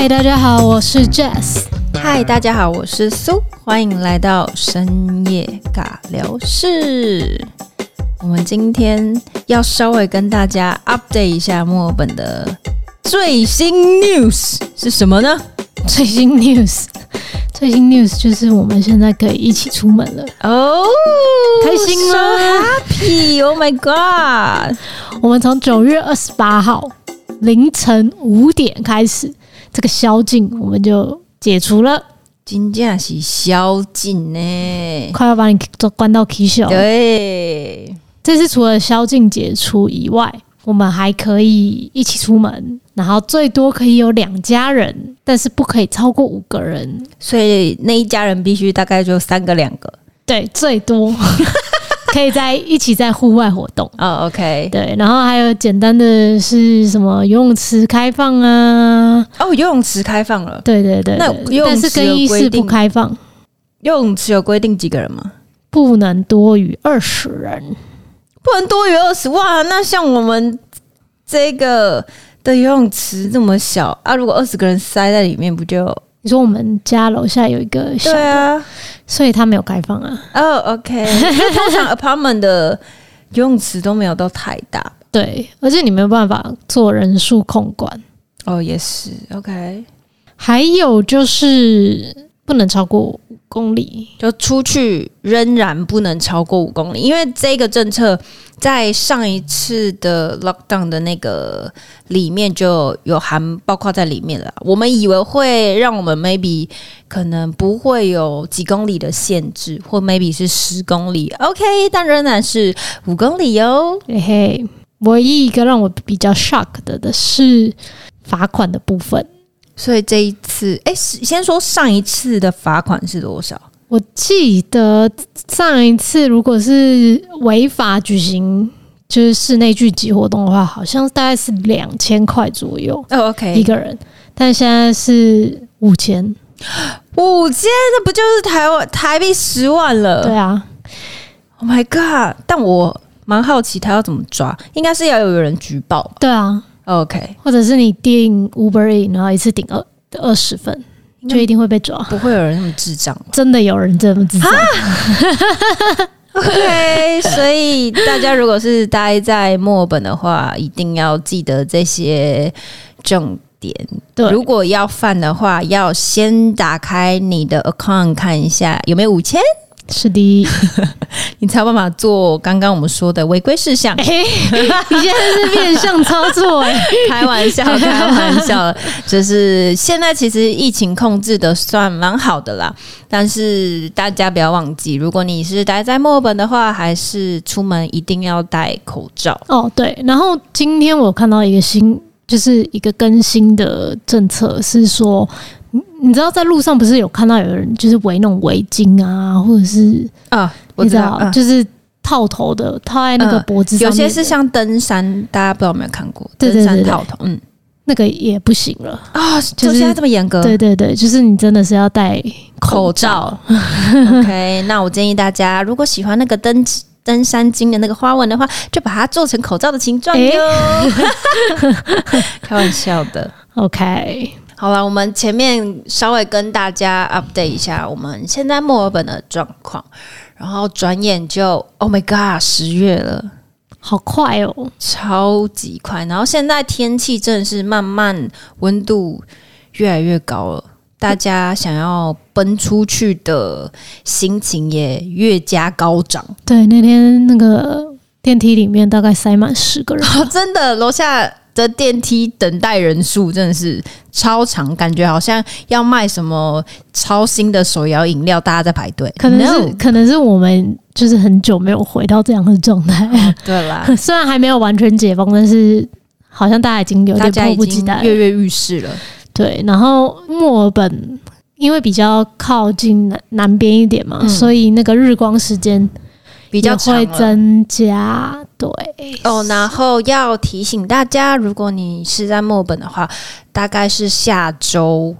嗨，大家好，我是 Jess。嗨，大家好，我是苏，欢迎来到深夜尬聊室。我们今天要稍微跟大家 update 一下墨尔本的最新 news 是什么呢？最新 news，最新 news 就是我们现在可以一起出门了哦，开心吗 happy！Oh my god！我们从九月二十八号凌晨五点开始，这个宵禁我们就解除了。真的是宵禁呢，快要把你都关到起笑。对。这次除了宵禁解除以外，我们还可以一起出门，然后最多可以有两家人，但是不可以超过五个人。所以那一家人必须大概就三个两个，对，最多可以在一起在户外活动。哦，OK，对，然后还有简单的是什么游泳池开放啊？哦，游泳池开放了。对对对，那游泳池但是更衣室不开放。游泳池有规定几个人吗？不能多于二十人。不能多于二十哇！那像我们这个的游泳池这么小啊，如果二十个人塞在里面，不就？你说我们家楼下有一个小的，对啊，所以它没有开放啊。哦、oh,，OK，因为通常 apartment 的游泳池都没有到太大，对，而且你没有办法做人数控管。哦、oh,，也是 OK。还有就是。不能超过五公里，就出去仍然不能超过五公里，因为这个政策在上一次的 lockdown 的那个里面就有含包括在里面了。我们以为会让我们 maybe 可能不会有几公里的限制，或 maybe 是十公里，OK，但仍然是五公里哟。嘿嘿，唯一一个让我比较 shock 的的是罚款的部分。所以这一次，哎，先说上一次的罚款是多少？我记得上一次如果是违法举行就是室内聚集活动的话，好像大概是两千块左右。哦，OK，一个人。但现在是五千，五千，那不就是台湾台币十万了？对啊。Oh my god！但我蛮好奇他要怎么抓，应该是要有人举报。对啊。OK，或者是你订 Uber 然后一次订二二十份，就一定会被抓。不会有人那么智障，真的有人这么智障。OK，所以大家如果是待在墨尔本的话，一定要记得这些重点。对，如果要犯的话，要先打开你的 account 看一下有没有五千。是的，你才有办法做刚刚我们说的违规事项。欸，你现在是变相操作哎，开玩笑，开玩笑，就是现在其实疫情控制的算蛮好的啦。但是大家不要忘记，如果你是待在墨尔本的话，还是出门一定要戴口罩。哦，对。然后今天我看到一个新，就是一个更新的政策，是说。你你知道在路上不是有看到有人就是围那种围巾啊，或者是啊，我知道，就是套头的套在那个脖子上，有些是像登山，大家不知道有没有看过？登山套头，嗯，那个也不行了啊，就现在这么严格？对对对，就是你真的是要戴口罩。OK，那我建议大家，如果喜欢那个登登山巾的那个花纹的话，就把它做成口罩的形状哟。开玩笑的，OK。好了，我们前面稍微跟大家 update 一下我们现在墨尔本的状况，然后转眼就 Oh my God，十月了，好快哦，超级快。然后现在天气正是慢慢温度越来越高了，大家想要奔出去的心情也越加高涨。对，那天那个电梯里面大概塞满十个人，哦，真的楼下。的电梯等待人数真的是超长，感觉好像要卖什么超新的手摇饮料，大家在排队。可能是 No 可能是我们就是很久没有回到这样的状态。哦，对啦，虽然还没有完全解封，但是好像大家已经有点迫不及待，跃跃欲试了。对，然后墨尔本因为比较靠近南南边一点嘛，嗯，所以那个日光时间。比较会增加，对哦。然后要提醒大家，如果你是在墨尔本的话，大概是下周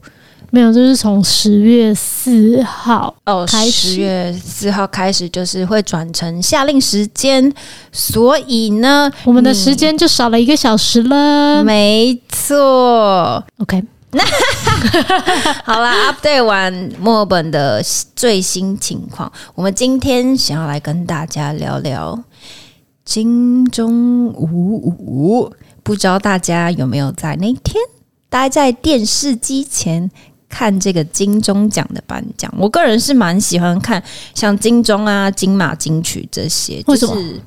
没有，就是从十月四号哦开始，十月四号开始就是会转成夏令时间，所以呢，我们的时间就少了一个小时了。没错，OK。好啦，update 完墨尔本的最新情况，我们今天想要来跟大家聊聊金钟五五。不知道大家有没有在那天待在电视机前看这个金钟奖的颁奖？我个人是蛮喜欢看像金钟啊、金马、金曲这些，为什么？就是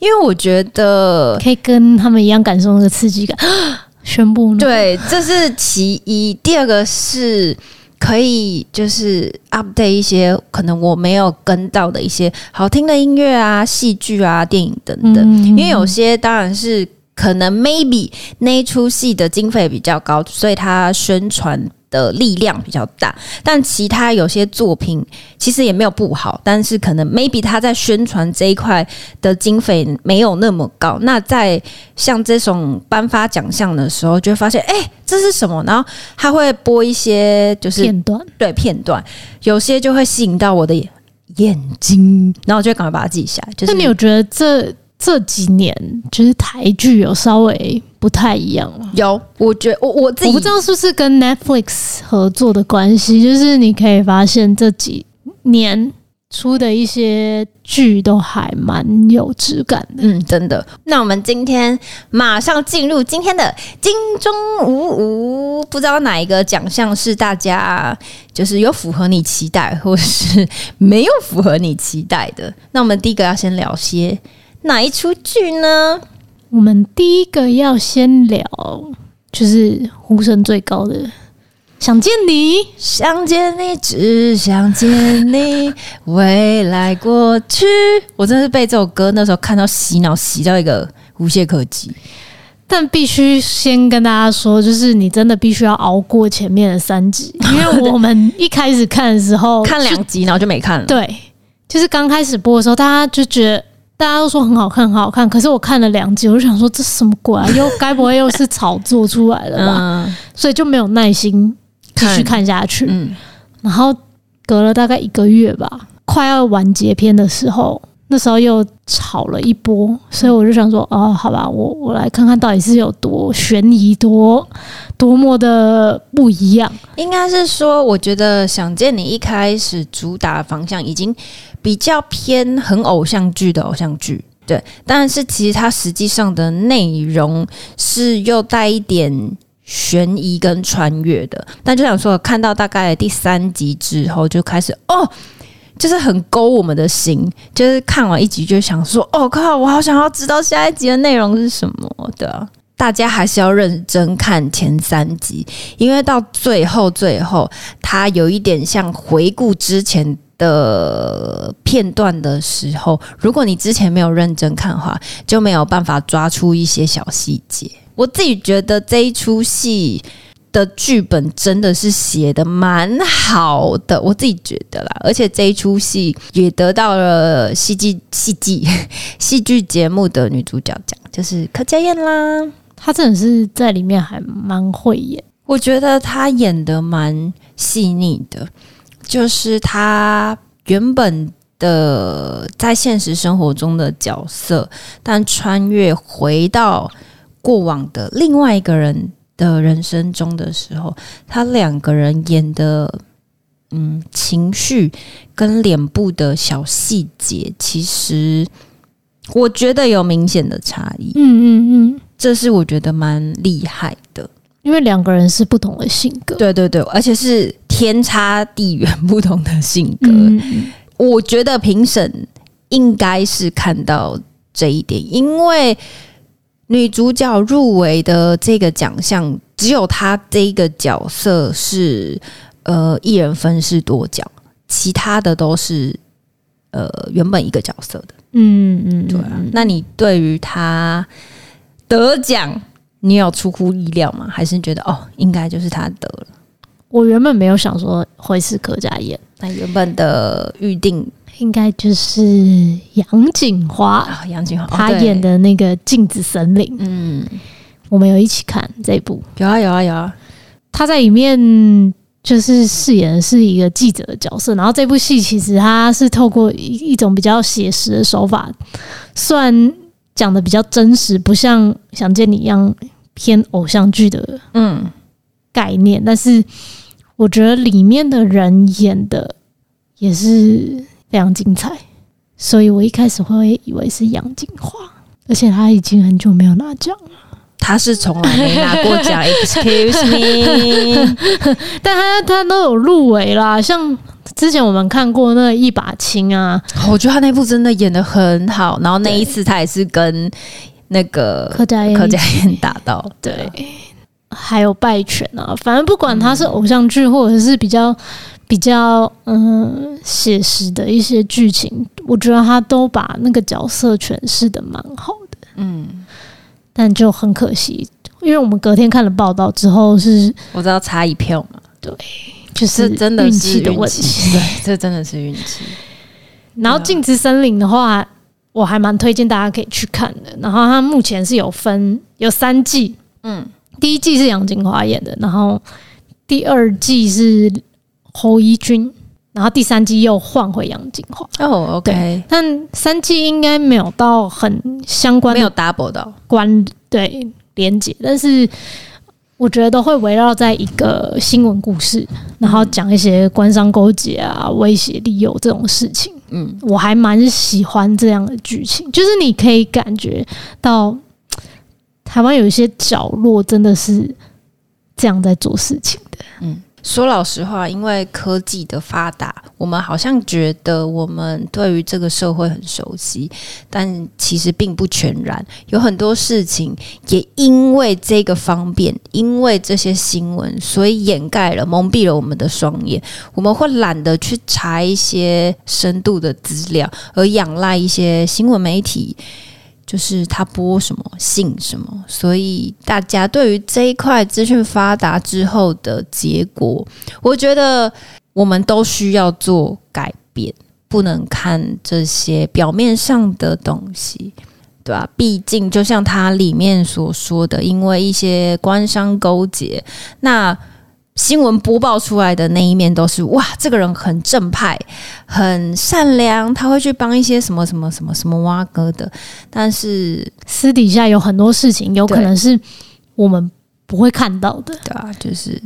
因为我觉得可以跟他们一样感受那个刺激感。宣布呢？对，这是其一。第二个是可以就是 update 一些可能我没有跟到的一些好听的音乐啊、戏剧啊、电影等等。嗯、因为有些当然是可能 maybe 那一出戏的经费比较高，所以它宣传。的力量比较大，但其他有些作品其实也没有不好，但是可能 maybe 他在宣传这一块的经费没有那么高。那在像这种颁发奖项的时候，就会发现，哎、欸，这是什么？然后他会播一些就是片段，对片段，有些就会吸引到我的眼睛，然后我就赶快把它记下来。就是那你有觉得这？这几年就是台剧有稍微不太一样了。有，我觉得我我自己我不知道是不是跟 Netflix 合作的关系，就是你可以发现这几年出的一些剧都还蛮有质感的。嗯，真的。那我们今天马上进入今天的金钟五五，不知道哪一个奖项是大家就是有符合你期待，或是没有符合你期待的？那我们第一个要先聊些。哪一出剧呢？我们第一个要先聊，就是呼声最高的《想见你》，想见你，只想见你，未来过去。我真的是被这首歌那时候看到洗脑，洗到一个无懈可击。但必须先跟大家说，就是你真的必须要熬过前面的三集，因为我们一开始看的时候看两集，然后就没看了。对，就是刚开始播的时候，大家就觉得。大家都说很好看，很好看。可是我看了两集，我就想说这什么鬼啊？又该不会又是炒作出来的吧？嗯、所以就没有耐心继续看下去。嗯，然后隔了大概一个月吧，快要完结篇的时候，那时候又炒了一波，所以我就想说，哦，好吧，我我来看看到底是有多悬疑，多多么的不一样。应该是说，我觉得想见你一开始主打方向已经。比较偏很偶像剧的偶像剧，对，但是其实它实际上的内容是又带一点悬疑跟穿越的。但就想说，看到大概第三集之后，就开始哦，就是很勾我们的心，就是看完一集就想说，哦靠，我好想要知道下一集的内容是什么的。大家还是要认真看前三集，因为到最后最后，它有一点像回顾之前。的片段的时候，如果你之前没有认真看的话，就没有办法抓出一些小细节。我自己觉得这一出戏的剧本真的是写的蛮好的，我自己觉得啦。而且这一出戏也得到了戏剧戏剧 戏剧节目的女主角奖，就是柯佳燕啦。她真的是在里面还蛮会演，我觉得她演的蛮细腻的。就是她原本的在现实生活中的角色，但穿越回到过往的另外一个人的人生中的时候，他两个人演的，嗯，情绪跟脸部的小细节，其实我觉得有明显的差异。嗯嗯嗯，这是我觉得蛮厉害的。因为两个人是不同的性格，对对对，而且是天差地远不同的性格。嗯、我觉得评审应该是看到这一点，因为女主角入围的这个奖项，只有她这一个角色是呃一人分饰多角，其他的都是呃原本一个角色的。嗯嗯，对啊。那你对于她得奖？你有出乎意料吗？还是觉得哦，应该就是她得了？我原本没有想说会是柯佳嬿，那原本的预定应该就是杨谨华啊，杨谨华他演的那个《镜子森林》。嗯，我们有一起看这一部，有啊有啊有啊。他在里面就是饰演的是一个记者的角色，然后这部戏其实他是透过一一种比较写实的手法，算。讲的比较真实，不像想见你一样偏偶像剧的嗯概念，但是我觉得里面的人演的也是非常精彩，所以我一开始会以为是杨谨华，而且他已经很久没有拿奖了。他是从来没拿过奖，Excuse me，但他他都有入围啦，像之前我们看过那一把青啊，我觉得他那部真的演的很好，然后那一次他也是跟那个柯佳嬿。柯佳嬿打到，对，还有败犬啊，反正不管他是偶像剧或者是比较比较嗯写实的一些剧情，我觉得他都把那个角色诠释的蛮好的，嗯。但就很可惜，因为我们隔天看了报道之后，是我知道差一票嘛，对，就是真的运气的问题，对，这真的是运气。然后《镜子森林》的话，我还蛮推荐大家可以去看的。然后它目前是有分有三季，嗯，第一季是杨金华演的，然后第二季是侯怡君。然后第三季又换回杨谨华哦，OK，但三季应该没有到很相关，没有 double 到关对连接，但是我觉得都会围绕在一个新闻故事，然后讲一些官商勾结啊、威胁利诱这种事情。嗯，我还蛮喜欢这样的剧情，就是你可以感觉到台湾有一些角落真的是这样在做事情的。嗯。说老实话，因为科技的发达，我们好像觉得我们对于这个社会很熟悉，但其实并不全然。有很多事情也因为这个方便，因为这些新闻，所以掩盖了、蒙蔽了我们的双眼。我们会懒得去查一些深度的资料，而仰赖一些新闻媒体。就是他播什么信什么，所以大家对于这一块资讯发达之后的结果，我觉得我们都需要做改变，不能看这些表面上的东西，对吧？毕竟就像他里面所说的，因为一些官商勾结，那。新闻播报出来的那一面都是哇，这个人很正派，很善良，他会去帮一些什么什么什么什么挖哥的。但是私底下有很多事情，有可能是我们不会看到的，对啊，就是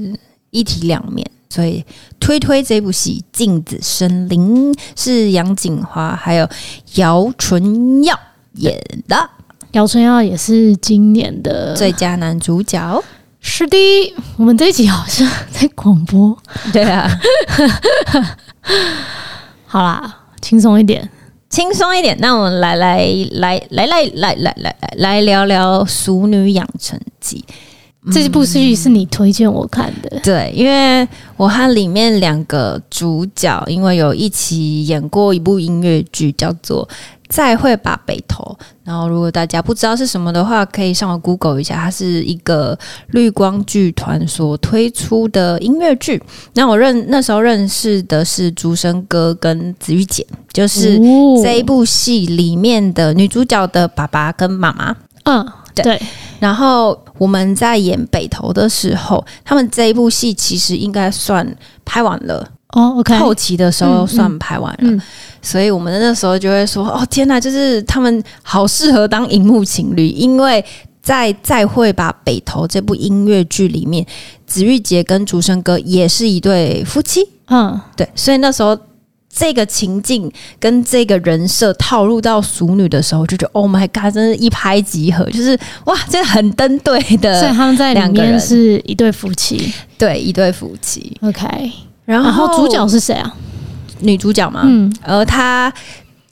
一体两面。所以推推这部戏《镜子森林》是杨锦华还有姚淳耀演的，姚淳耀也是今年的最佳男主角。是的，我们这一集好像在广播。对啊，好啦，轻松一点，轻松一点。那我们来来来来来来来来来来聊聊《熟女养成记》这部戏是你推荐我看的。对，因为我和里面两个主角，因为有一起演过一部音乐剧，叫做。再会吧，北投。然后，如果大家不知道是什么的话，可以上网 Google 一下，它是一个绿光剧团所推出的音乐剧。那我认那时候认识的是竹生哥跟子玉姐，就是这一部戏里面的女主角的爸爸跟妈妈。嗯，对。对，然后我们在演北投的时候，他们这一部戏其实应该算拍完了。哦，OK，后期的时候算拍完了。嗯嗯所以我们那时候就会说：“哦，天哪，就是他们好适合当荧幕情侣，因为在《再会吧，北投》这部音乐剧里面，子玉洁跟竹生哥也是一对夫妻。嗯，对。所以那时候这个情境跟这个人设套入到熟女的时候，就觉得 Oh my God，真是一拍即合，就是哇，这很登对的。所以他们在里面是一对夫妻，对，一对夫妻。OK，然后，主角是谁啊？”女主角嘛，嗯，而她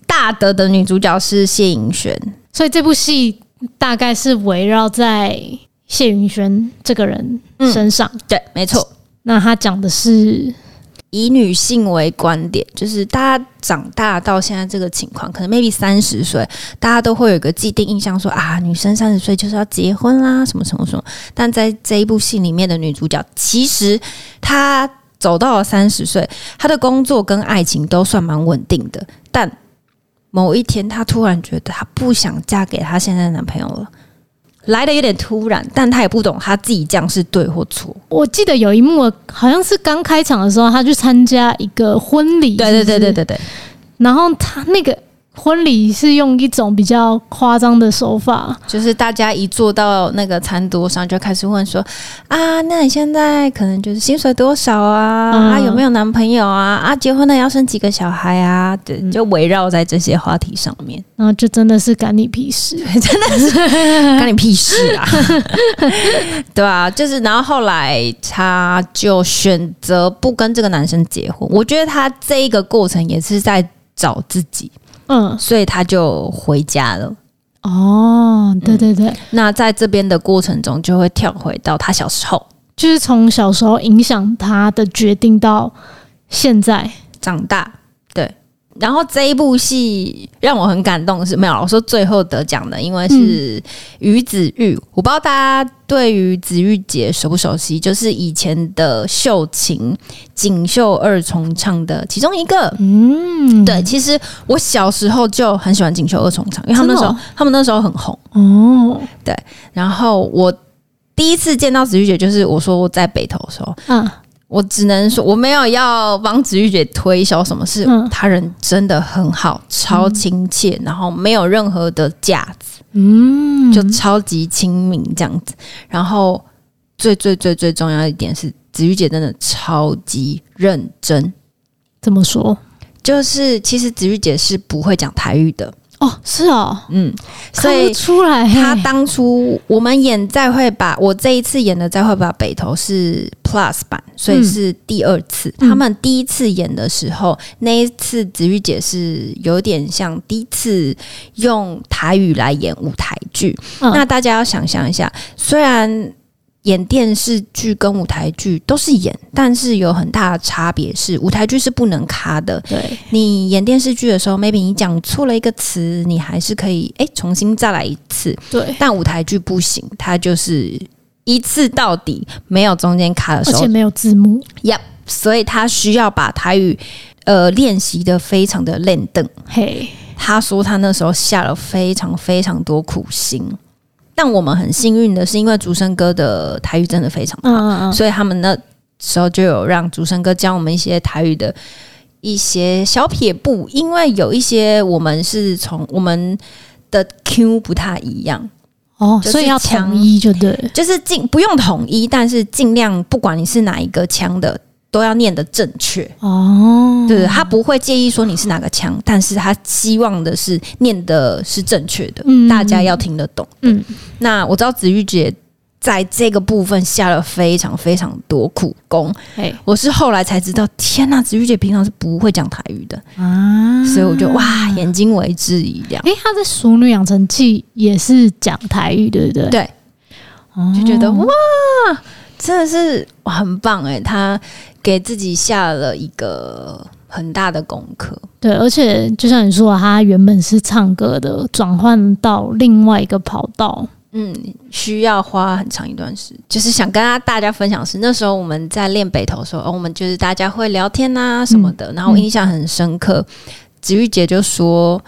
大德的女主角是谢盈萱，所以这部戏大概是围绕在谢盈萱这个人身上。嗯、对，没错。那她讲的是以女性为观点，就是大家长大到现在这个情况，可能 maybe 三十岁，大家都会有一个既定印象说，说啊，女生三十岁就是要结婚啦，什么什么什么。但在这一部戏里面的女主角，其实她。走到了三十岁，她的工作跟爱情都算蛮稳定的。但某一天，她突然觉得她不想嫁给她现在的男朋友了，来的有点突然。但他也不懂他自己这样是对或错。我记得有一幕，好像是刚开场的时候，他去参加一个婚礼。对对对对对对。然后他那个婚礼是用一种比较夸张的手法，就是大家一坐到那个餐桌上，就开始问说：“啊，那你现在可能就是薪水多少啊？嗯、啊，有没有男朋友啊？啊，结婚了要生几个小孩啊？对，就围绕在这些话题上面，然后就真的是干你屁事，真的是干你屁事啊！对啊，就是然后后来他就选择不跟这个男生结婚。我觉得他这一个过程也是在找自己。嗯，所以他就回家了。哦，对对对。嗯，那在这边的过程中，就会跳回到他小时候，就是从小时候影响他的决定到现在长大。然后这一部戏让我很感动是，没有，我说最后得奖的，因为是于子玉。嗯、我不知道大家对于子玉姐熟不熟悉，就是以前的秀琴锦绣二重唱的其中一个。嗯，对，其实我小时候就很喜欢锦绣二重唱，因为他们那时候、哦、他们那时候很红。哦，对。然后我第一次见到子玉姐，就是我说我在北投的时候。嗯。我只能说，我没有要帮子玉姐推销什么事。他人真的很好，超亲切，然后没有任何的架子，嗯，就超级亲民这样子。然后最最最最重要一点是，子玉姐真的超级认真。怎么说？就是其实子玉姐是不会讲台语的。哦，是哦，嗯，所以出来，他当初我们演再会吧，我这一次演的再会吧北投是 Plus 版，所以是第二次。嗯、他们第一次演的时候，那一次子玉姐是有点像第一次用台语来演舞台剧。嗯、那大家要想象一下，虽然。演电视剧跟舞台剧都是演，但是有很大的差别是，舞台剧是不能卡的。对，你演电视剧的时候，maybe 你讲错了一个词，你还是可以哎、欸、重新再来一次。对，但舞台剧不行，它就是一次到底，没有中间卡的时候，而且没有字幕。Yep，所以他需要把台语呃练习的非常的练邓。嘿，他说他那时候下了非常非常多苦心。但我们很幸运的是，因为竹生哥的台语真的非常好，嗯嗯嗯，所以他们那时候就有让竹生哥教我们一些台语的一些小撇步。因为有一些我们是从我们的 Q 不太一样哦，所以要统一就对，就是尽不用统一，但是尽量不管你是哪一个腔的。都要念得正确哦，对，他不会介意说你是哪个腔，但是他希望的是念的是正确的，嗯、大家要听得懂。嗯，那我知道子玉姐在这个部分下了非常非常多苦功，哎我是后来才知道，天呐，子玉姐平常是不会讲台语的啊，所以我就哇，眼睛为之一亮。诶，她在《熟女养成记》也是讲台语，对不对？对，就觉得哇，真的是很棒诶，她。给自己下了一个很大的功课，对，而且就像你说，他原本是唱歌的，转换到另外一个跑道，嗯，需要花很长一段时间。就是想跟大家分享是，那时候我们在练北投的时候，哦，我们就是大家会聊天啊什么的，嗯、然后我印象很深刻。子玉姐就说，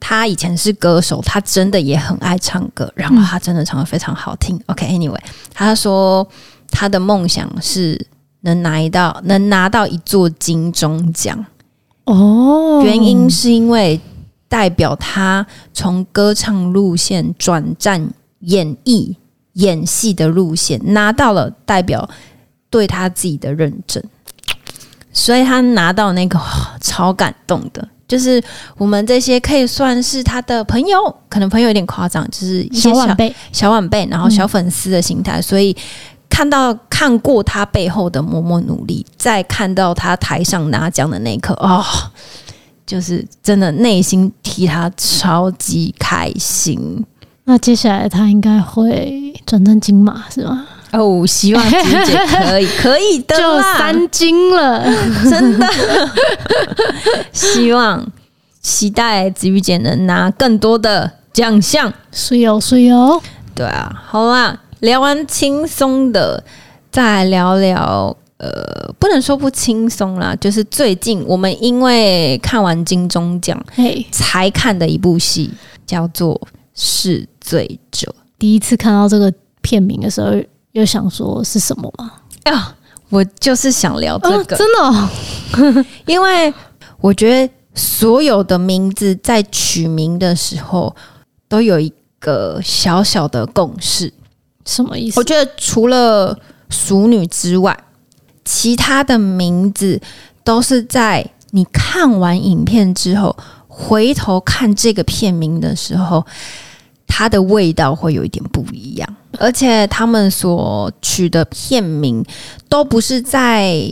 她以前是歌手，她真的也很爱唱歌，然后她真的唱得非常好听。嗯、OK，Anyway，她说她的梦想是。能拿到能拿到一座金钟奖。哦，原因是因为代表他从歌唱路线转战演艺演戏的路线，拿到了代表对他自己的认证，所以他拿到那个超感动的，就是我们这些可以算是他的朋友，可能朋友有点夸张，就是一些小晚辈、小晚辈，然后小粉丝的心态，所以。看到看过他背后的默默努力，再看到他台上拿奖的那一刻，哦，就是真的内心替他超级开心。那接下来他应该会转正金马是吗？哦，希望子玉姐可以，可以的，就三金了，真的。希望期待子玉姐能拿更多的奖项，是哦是哦。对啊，好啦。聊完轻松的，再聊聊呃，不能说不轻松啦，就是最近我们因为看完金钟奖，嘿，才看的一部戏叫做《试醉者》。第一次看到这个片名的时候，又想说是什么吗？啊，我就是想聊这个，啊、真的、哦，因为我觉得所有的名字在取名的时候都有一个小小的共识，什么意思？我觉得除了熟女之外，其他的名字都是在你看完影片之后，回头看这个片名的时候，它的味道会有一点不一样，而且他们所取的片名都不是在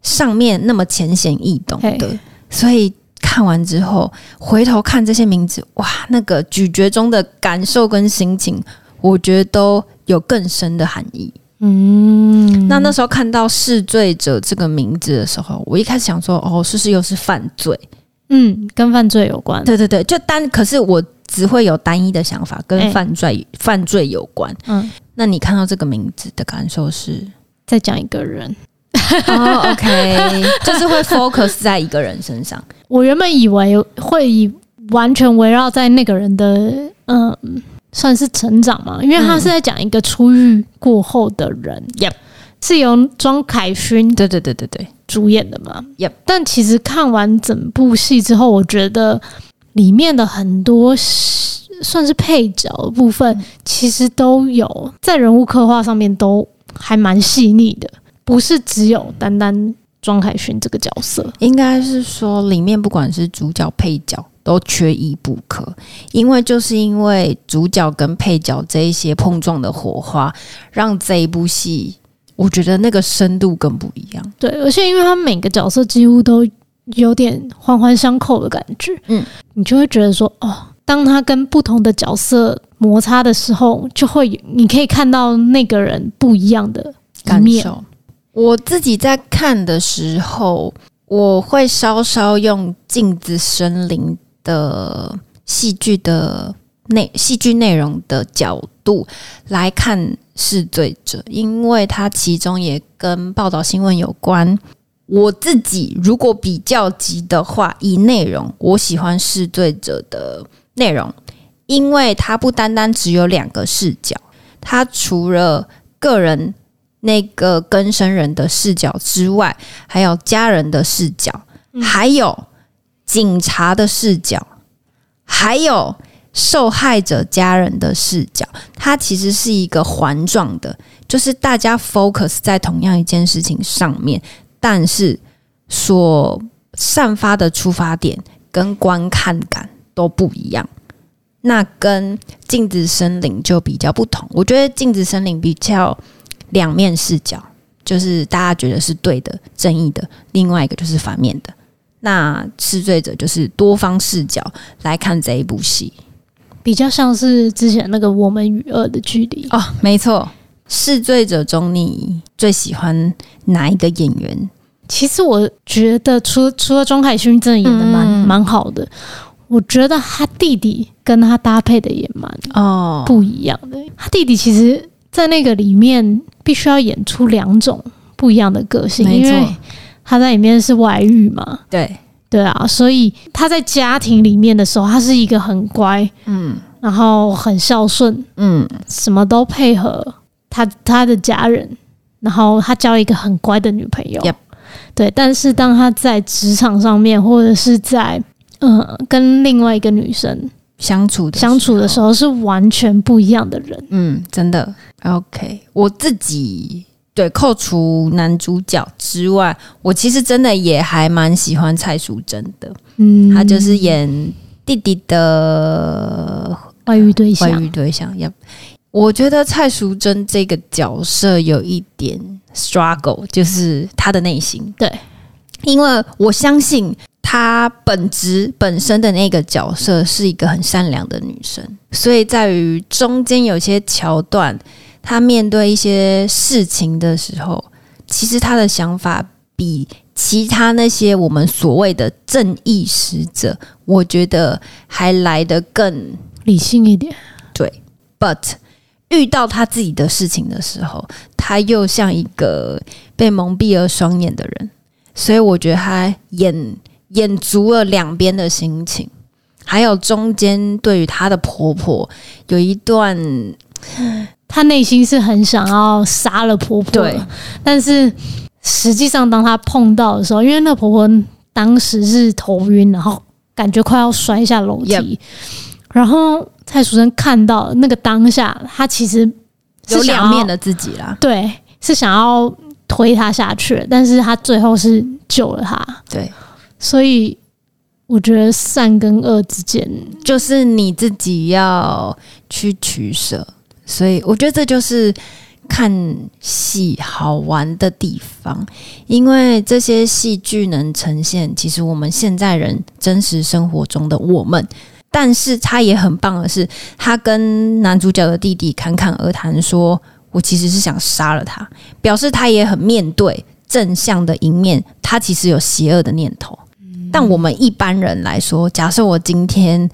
上面那么浅显易懂的，所以看完之后回头看这些名字，哇，那个咀嚼中的感受跟心情，我觉得都有更深的含义。嗯，那那时候看到试罪者这个名字的时候，我一开始想说，哦，是不是又是犯罪？嗯，跟犯罪有关。对对对，就单，可是我只会有单一的想法，跟犯罪、欸、犯罪有关。嗯，那你看到这个名字的感受是在讲一个人？哦，OK，就是会 focus 在一个人身上。我原本以为会以完全围绕在那个人的，嗯。算是成长嘛，因为他是在讲一个出狱过后的人，Yep，、嗯、是由庄凯勋对对对对对。主演的嘛。Yep，但其实看完整部戏之后，我觉得里面的很多算是配角的部分，其实都有在人物刻画上面都还蛮细腻的，不是只有单单庄凯勋这个角色，应该是说里面不管是主角配角。都缺一不可，因为就是因为主角跟配角这一些碰撞的火花，让这一部戏我觉得那个深度更不一样。对，而且因为他每个角色几乎都有点环环相扣的感觉，嗯，你就会觉得说，哦，当他跟不同的角色摩擦的时候，就会你可以看到那个人不一样的感受。我自己在看的时候，我会稍稍用镜子森林的戏剧的内戏剧内容的角度来看试罪者，因为它其中也跟报道新闻有关。我自己如果比较急的话，以内容我喜欢试罪者的内容，因为它不单单只有两个视角，它除了个人那个跟生人的视角之外，还有家人的视角，还有。警察的视角，还有受害者家人的视角，它其实是一个环状的，就是大家 focus 在同样一件事情上面，但是所散发的出发点跟观看感都不一样。那跟镜子森林就比较不同，我觉得镜子森林比较两面视角，就是大家觉得是对的、正义的，另外一个就是反面的。那试罪者就是多方视角来看这一部戏，比较像是之前那个《我们与恶的距离》哦，没错。试罪者中，你最喜欢哪一个演员？其实我觉得除，除除了钟凯勋，真的演的蛮蛮好的。我觉得他弟弟跟他搭配的也蛮哦不一样的。他弟弟其实，在那个里面必须要演出两种不一样的个性，没错。他在里面是外遇嘛？对对啊，所以他在家庭里面的时候，他是一个很乖，嗯，然后很孝顺，嗯，什么都配合他他的家人，然后他交一个很乖的女朋友，Yep. 对。但是当他在职场上面，或者是在嗯、呃、跟另外一个女生相处的相处的时候，是完全不一样的人。嗯，真的。OK，我自己。对，扣除男主角之外，我其实真的也还蛮喜欢蔡淑臻的。嗯，她就是演弟弟的外遇对象。外遇对象，要，我觉得蔡淑臻这个角色有一点 struggle，就是她的内心。对，因为我相信她本质本身的那个角色是一个很善良的女生，所以在于中间有些桥段。他面对一些事情的时候，其实他的想法比其他那些我们所谓的正义使者，我觉得还来得更理性一点。对，but 遇到他自己的事情的时候，他又像一个被蒙蔽了双眼的人，所以我觉得他演演足了两边的心情，还有中间对于他的婆婆有一段。她内心是很想要杀了婆婆，对，但是实际上当她碰到的时候，因为那婆婆当时是头晕，然后感觉快要摔下楼梯。Yep. 然后蔡淑臻看到那个当下，她其实是有两面的自己啦。对，是想要推她下去，但是她最后是救了她。对，所以我觉得善跟恶之间，就是你自己要去取舍。所以我觉得这就是。看戏好玩的地方，因为这些戏剧能呈现其实我们现在人真实生活中的我们。但是他也很棒的是，他跟男主角的弟弟侃侃而谈，说我其实是想杀了他，表示他也很面对正向的一面，他其实有邪恶的念头。但我们一般人来说，假设我今天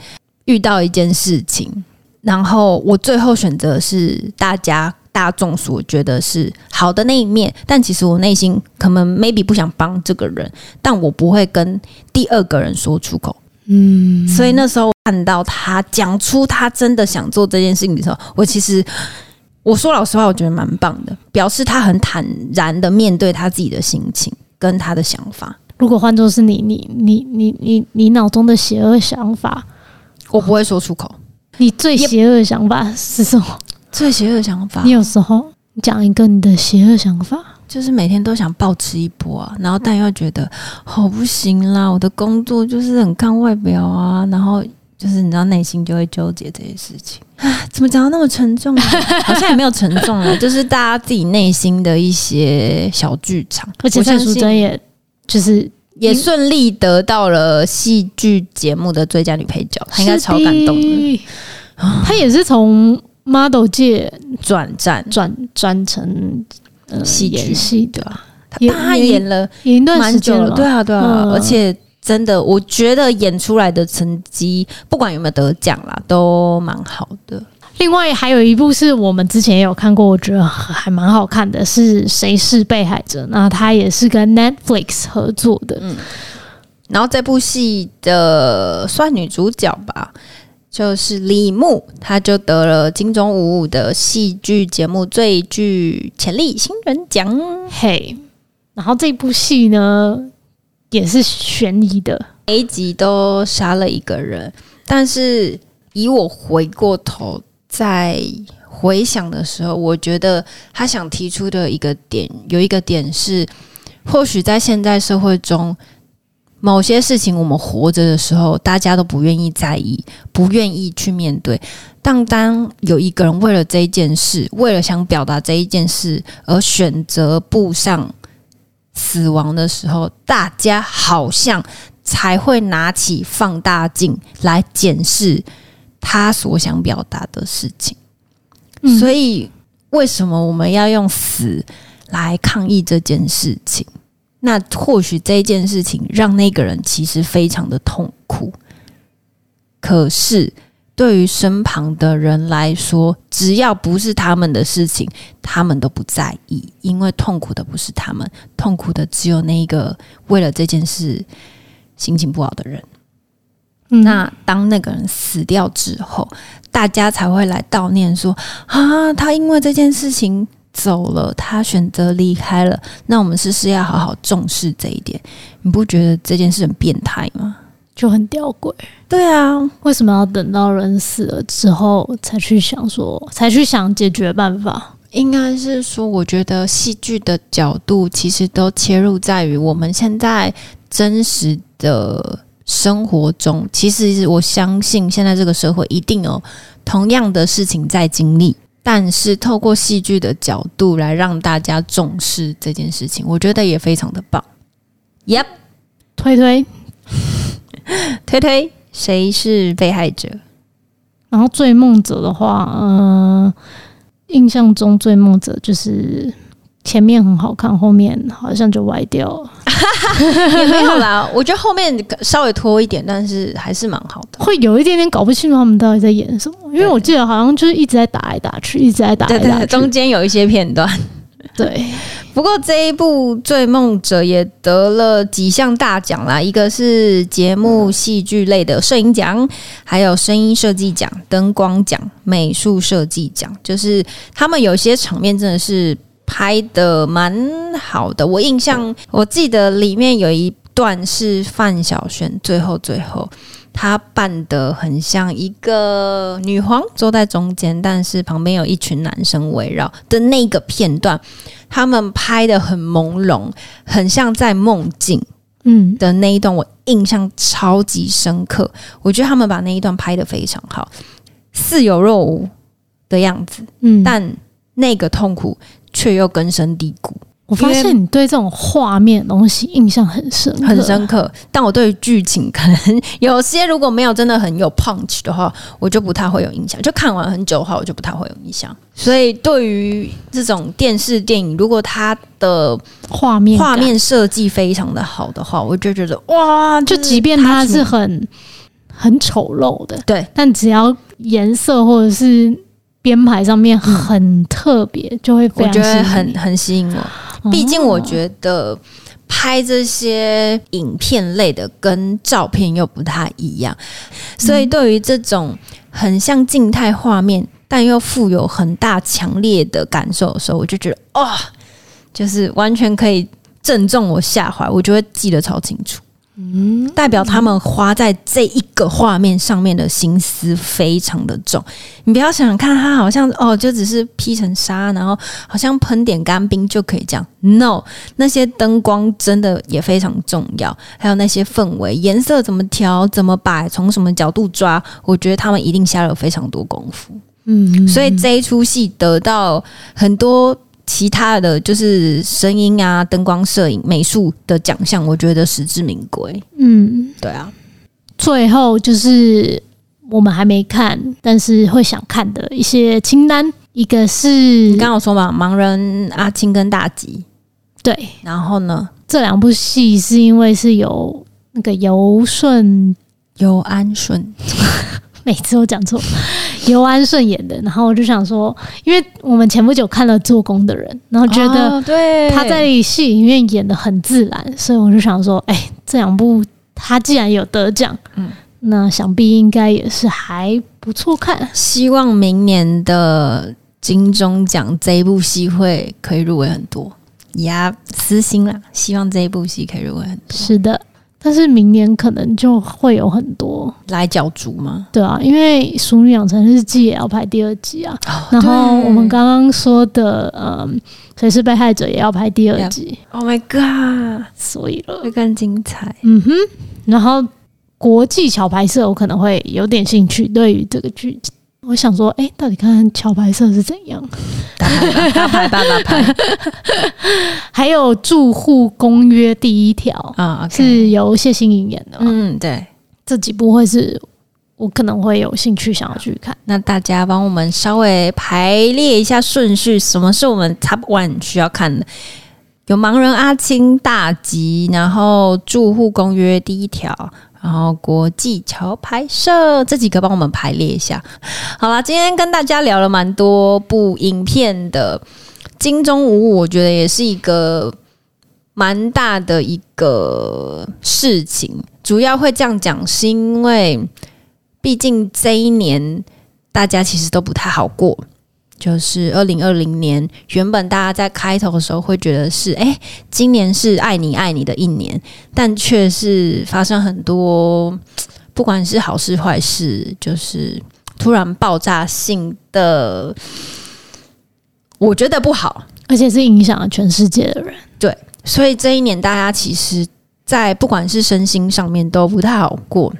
遇到一件事情，然后我最后选择是大家。大众所觉得是好的那一面，但其实我内心可能 maybe 不想帮这个人，但我不会跟第二个人说出口。嗯，所以那时候看到他讲出他真的想做这件事情的时候，我其实我说老实话，我觉得蛮棒的，表示他很坦然的面对他自己的心情跟他的想法。如果换作是你，你你你你你脑中的邪恶想法，我不会说出口。你最邪恶的想法是什么？最邪恶的想法，你有时候讲一个你的邪恶想法，就是每天都想暴吃一波啊，然后但又觉得好不行啦，我的工作就是很看外表啊，然后就是你知道内心就会纠结这些事情啊，怎么讲到那么沉重？啊 好像也没有沉重啊，就是大家自己内心的一些小剧场。而且蔡淑臻也就是也顺利得到了戏剧节目的最佳女配角，她应该超感动的。她也是从。model 界转战。转转成戏演戏的，他他演了演一段时间了，对啊对啊，而且真的，我觉得演出来的成绩，不管有没有得奖啦，都蛮好的。另外还有一部是我们之前也有看过，我觉得还蛮好看的，是谁是被害者？那他也是跟 Netflix 合作的，嗯，然后这部戏的算女主角吧。就是李牧，她就得了金钟五五的戏剧节目最具潜力新人奖。嘿，然后这部戏呢也是悬疑的，每一集都杀了一个人。但是以我回过头在回想的时候，我觉得他想提出的一个点，有一个点是，或许在现在社会中。某些事情，我们活着的时候，大家都不愿意在意，不愿意去面对。但当有一个人为了这一件事，为了想表达这一件事而选择步上死亡的时候，大家好像才会拿起放大镜来检视他所想表达的事情。嗯。所以，为什么我们要用死来抗议这件事情？那或许这件事情让那个人其实非常的痛苦，可是对于身旁的人来说，只要不是他们的事情，他们都不在意，因为痛苦的不是他们，痛苦的只有那个为了这件事心情不好的人。嗯。那当那个人死掉之后，大家才会来悼念说啊，他因为这件事情。走了，他选择离开了。那我们是不是要好好重视这一点？你不觉得这件事很变态吗？就很吊诡。对啊，为什么要等到人死了之后才去想说，才去想解决办法？应该是说，我觉得戏剧的角度其实都切入在于我们现在真实的生活中。其实我相信，现在这个社会一定有同样的事情在经历。但是透过戏剧的角度来让大家重视这件事情，我觉得也非常的棒。Yep，推推 推推，谁是被害者？然后追梦者的话，嗯、呃，印象中追梦者就是。前面很好看，后面好像就歪掉了，也没有啦。我觉得后面稍微拖一点，但是还是蛮好的。会有一点点搞不清楚他们到底在演什么，因为我记得好像就是一直在打来打去，一直在打来打去。对对对，中间有一些片段。对，不过这一部《追梦者》也得了几项大奖啦，一个是节目戏剧类的摄影奖，还有声音设计奖、灯光奖、美术设计奖。就是他们有些场面真的是。拍的蛮好的，我印象我记得里面有一段是范晓萱，最后最后她扮的很像一个女皇坐在中间，但是旁边有一群男生围绕的那个片段，他们拍的很朦胧，很像在梦境。嗯的那一段，我印象超级深刻。我觉得他们把那一段拍的非常好，似有若无的样子。嗯，但那个痛苦却又根深蒂固。我发现你对这种画面东西印象很深，很深刻。但我对于剧情可能有些如果没有真的很有 punch 的话，我就不太会有印象。就看完很久的话，我就不太会有印象。所以对于这种电视电影，如果它的画面画面设计非常的好的话，我就觉得哇，就即便它是很很丑陋的，对，但只要颜色或者是编排上面很特别，嗯、就会我觉得很很吸引我。毕竟我觉得拍这些影片类的跟照片又不太一样，所以对于这种很像静态画面，但又富有很大强烈的感受的时候，我就觉得哇，就是完全可以正中我下怀，我就会记得超清楚。嗯，代表他们花在这一个画面上面的心思非常的重。你不要想看他好像哦，就只是披成沙，然后好像喷点干冰就可以这样。No，那些灯光真的也非常重要，还有那些氛围、颜色怎么调、怎么摆、从什么角度抓，我觉得他们一定下了非常多功夫。嗯，所以这一出戏得到很多。其他的就是声音啊、灯光、摄影、美术的奖项，我觉得实至名归。嗯，对啊。最后就是我们还没看，但是会想看的一些清单，一个是你刚刚有说嘛，盲人阿青跟大吉。对，然后呢，这两部戏是因为是有那个游顺、游安顺。每次都讲错，尤安顺演的，然后我就想说，因为我们前不久看了《做工的人》，然后觉得对他在戏里面演的很自然，所以我就想说，哎，这两部他既然有得奖，嗯，那想必应该也是还不错看。希望明年的金钟奖这一部戏会可以入围很多，呀，私心啦，希望这一部戏可以入围很多。是的。但是明年可能就会有很多来角逐吗？对啊，因为《熟女养成日记》也要拍第二季啊。哦、然后我们刚刚说的，嗯，谁是被害者也要拍第二季。Oh my god！所以了，会更精彩。嗯哼。然后国际桥牌社，我可能会有点兴趣。对于这个剧情。我想说，哎、欸，到底看看桥牌社是怎样？大牌，大牌，大牌。还有住户公约第一条啊，是由谢欣颖演的。嗯，对，这几部会是我可能会有兴趣想要去看。那大家帮我们稍微排列一下顺序，什么是我们 Top One 需要看的？有盲人阿青大吉，然后住户公约第一条。然后国际桥牌社这几个帮我们排列一下。好了，今天跟大家聊了蛮多部影片的金钟五五，我觉得也是一个蛮大的一个事情。主要会这样讲，是因为毕竟这一年大家其实都不太好过。就是二零二零年，原本大家在开头的时候会觉得是，哎，今年是爱你爱你的一年，但却是发生很多，不管是好事坏事，就是突然爆炸性的，我觉得不好，而且是影响了全世界的人。对，所以这一年大家其实，在不管是身心上面都不太好过。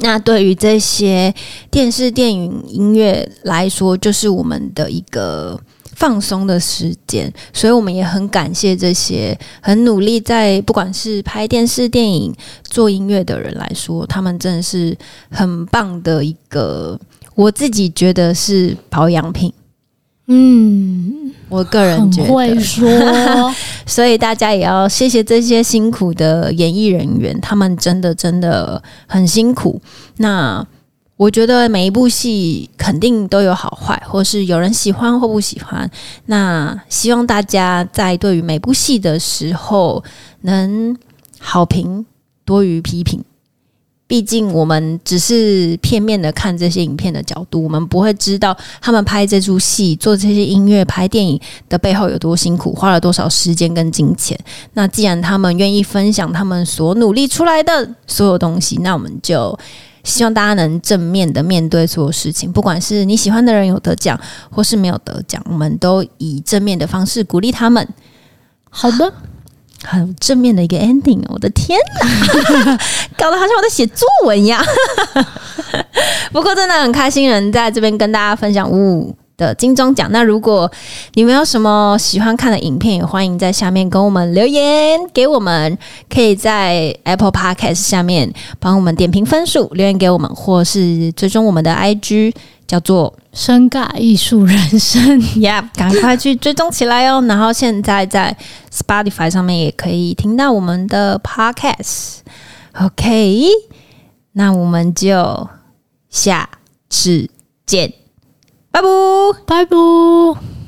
那对于这些电视、电影、音乐来说，就是我们的一个放松的时间，所以我们也很感谢这些很努力在不管是拍电视、电影、做音乐的人来说，他们真的是很棒的一个，我自己觉得是保养品。嗯，我个人觉得会说，所以大家也要谢谢这些辛苦的演艺人员，他们真的真的很辛苦。那我觉得每一部戏肯定都有好坏，或是有人喜欢或不喜欢。那希望大家在对于每部戏的时候，能好评多于批评。毕竟我们只是片面的看这些影片的角度，我们不会知道他们拍这出戏、做这些音乐、拍电影的背后有多辛苦，花了多少时间跟金钱。那既然他们愿意分享他们所努力出来的所有东西，那我们就希望大家能正面的面对所有事情。不管是你喜欢的人有得奖，或是没有得奖，我们都以正面的方式鼓励他们。好的。很正面的一个 ending，我的天哪，搞得好像我在写作文一样。不过真的很开心，人在这边跟大家分享五五的金钟奖。那如果你们有什么喜欢看的影片，也欢迎在下面跟我们留言给我们。可以在 Apple Podcast 下面帮我们点评分数，留言给我们，或是追踪我们的 IG。叫做深尬艺术人生呀，赶、快去追踪起来哦！然后现在在 Spotify 上面也可以听到我们的 Podcast。OK，那我们就下次见，拜拜，拜拜。